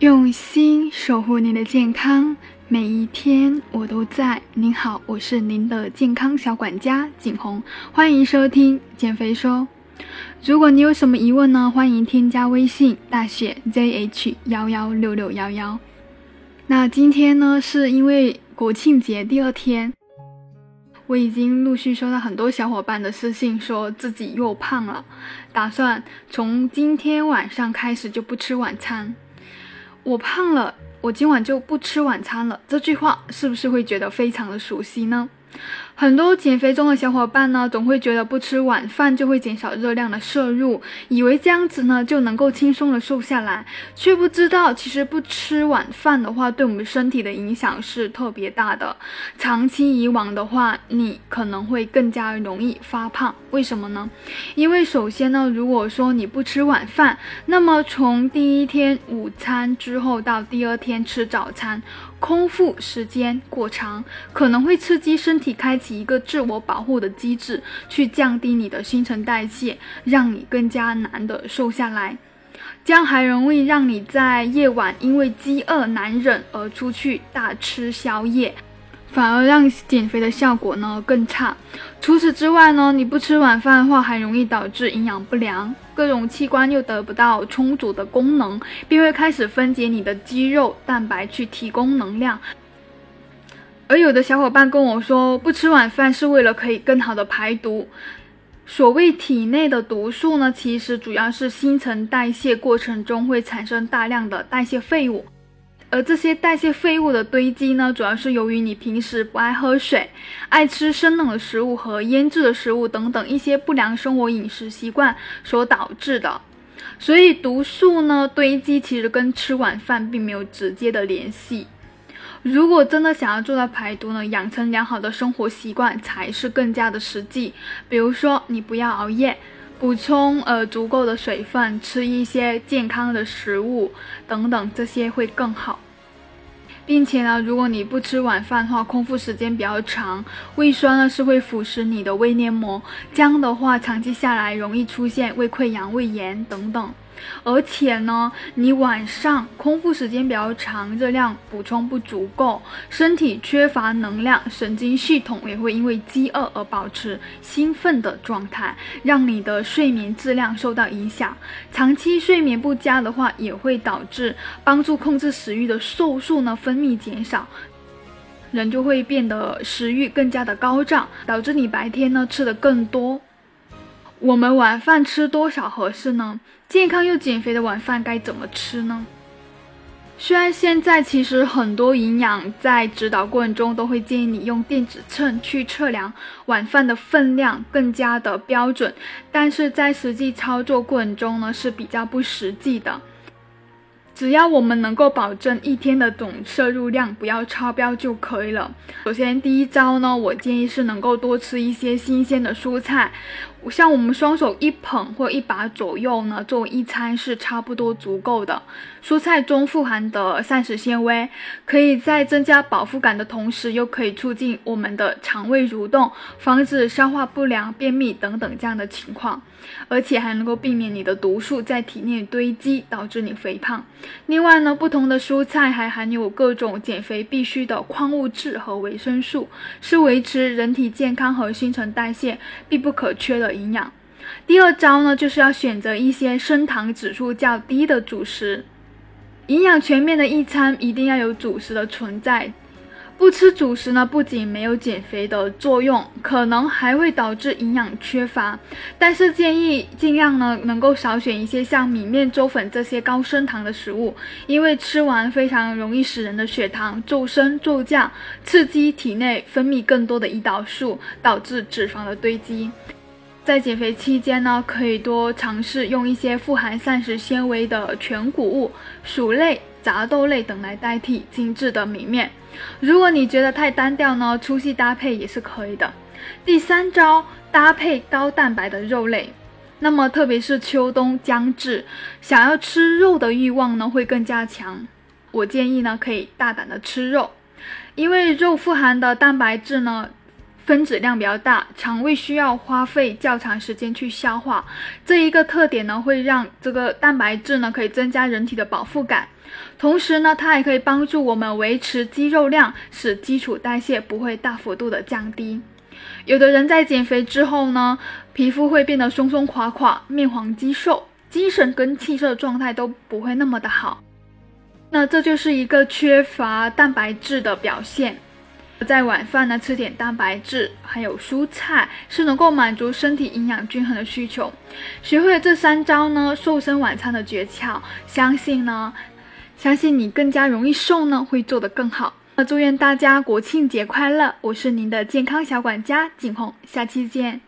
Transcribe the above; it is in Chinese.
用心守护您的健康，每一天我都在。您好，我是您的健康小管家景红，欢迎收听减肥说。如果你有什么疑问呢，欢迎添加微信大写 zh 幺幺六六幺幺。那今天呢，是因为国庆节第二天，我已经陆续收到很多小伙伴的私信，说自己又胖了，打算从今天晚上开始就不吃晚餐。我胖了，我今晚就不吃晚餐了。这句话是不是会觉得非常的熟悉呢？很多减肥中的小伙伴呢，总会觉得不吃晚饭就会减少热量的摄入，以为这样子呢就能够轻松的瘦下来，却不知道其实不吃晚饭的话，对我们身体的影响是特别大的。长期以往的话，你可能会更加容易发胖。为什么呢？因为首先呢，如果说你不吃晚饭，那么从第一天午餐之后到第二天吃早餐。空腹时间过长，可能会刺激身体开启一个自我保护的机制，去降低你的新陈代谢，让你更加难的瘦下来。这样还容易让你在夜晚因为饥饿难忍而出去大吃宵夜。反而让减肥的效果呢更差。除此之外呢，你不吃晚饭的话，还容易导致营养不良，各种器官又得不到充足的功能，便会开始分解你的肌肉蛋白去提供能量。而有的小伙伴跟我说，不吃晚饭是为了可以更好的排毒。所谓体内的毒素呢，其实主要是新陈代谢过程中会产生大量的代谢废物。而这些代谢废物的堆积呢，主要是由于你平时不爱喝水、爱吃生冷的食物和腌制的食物等等一些不良生活饮食习惯所导致的。所以毒素呢堆积其实跟吃晚饭并没有直接的联系。如果真的想要做到排毒呢，养成良好的生活习惯才是更加的实际。比如说，你不要熬夜。补充呃足够的水分，吃一些健康的食物等等，这些会更好。并且呢，如果你不吃晚饭的话，空腹时间比较长，胃酸呢是会腐蚀你的胃黏膜，这样的话长期下来容易出现胃溃疡、胃炎等等。而且呢，你晚上空腹时间比较长，热量补充不足够，身体缺乏能量，神经系统也会因为饥饿而保持兴奋的状态，让你的睡眠质量受到影响。长期睡眠不佳的话，也会导致帮助控制食欲的瘦素呢分泌减少，人就会变得食欲更加的高涨，导致你白天呢吃的更多。我们晚饭吃多少合适呢？健康又减肥的晚饭该怎么吃呢？虽然现在其实很多营养在指导过程中都会建议你用电子秤去测量晚饭的分量，更加的标准，但是在实际操作过程中呢是比较不实际的。只要我们能够保证一天的总摄入量不要超标就可以了。首先，第一招呢，我建议是能够多吃一些新鲜的蔬菜。像我们双手一捧或一把左右呢，作为一餐是差不多足够的。蔬菜中富含的膳食纤维，可以在增加饱腹感的同时，又可以促进我们的肠胃蠕动，防止消化不良、便秘等等这样的情况，而且还能够避免你的毒素在体内堆积，导致你肥胖。另外呢，不同的蔬菜还含有各种减肥必需的矿物质和维生素，是维持人体健康和新陈代谢必不可缺的。营养，第二招呢，就是要选择一些升糖指数较低的主食。营养全面的一餐一定要有主食的存在。不吃主食呢，不仅没有减肥的作用，可能还会导致营养缺乏。但是建议尽量呢，能够少选一些像米面、粥粉这些高升糖的食物，因为吃完非常容易使人的血糖骤升骤降，刺激体内分泌更多的胰岛素，导致脂肪的堆积。在减肥期间呢，可以多尝试用一些富含膳食纤维的全谷物、薯类、杂豆类等来代替精致的米面。如果你觉得太单调呢，粗细搭配也是可以的。第三招，搭配高蛋白的肉类。那么特别是秋冬将至，想要吃肉的欲望呢会更加强。我建议呢可以大胆的吃肉，因为肉富含的蛋白质呢。分子量比较大，肠胃需要花费较长时间去消化。这一个特点呢，会让这个蛋白质呢可以增加人体的饱腹感，同时呢，它还可以帮助我们维持肌肉量，使基础代谢不会大幅度的降低。有的人在减肥之后呢，皮肤会变得松松垮垮、面黄肌瘦，精神跟气色状态都不会那么的好。那这就是一个缺乏蛋白质的表现。在晚饭呢，吃点蛋白质，还有蔬菜，是能够满足身体营养均衡的需求。学会了这三招呢，瘦身晚餐的诀窍，相信呢，相信你更加容易瘦呢，会做得更好。那祝愿大家国庆节快乐！我是您的健康小管家景红，下期见。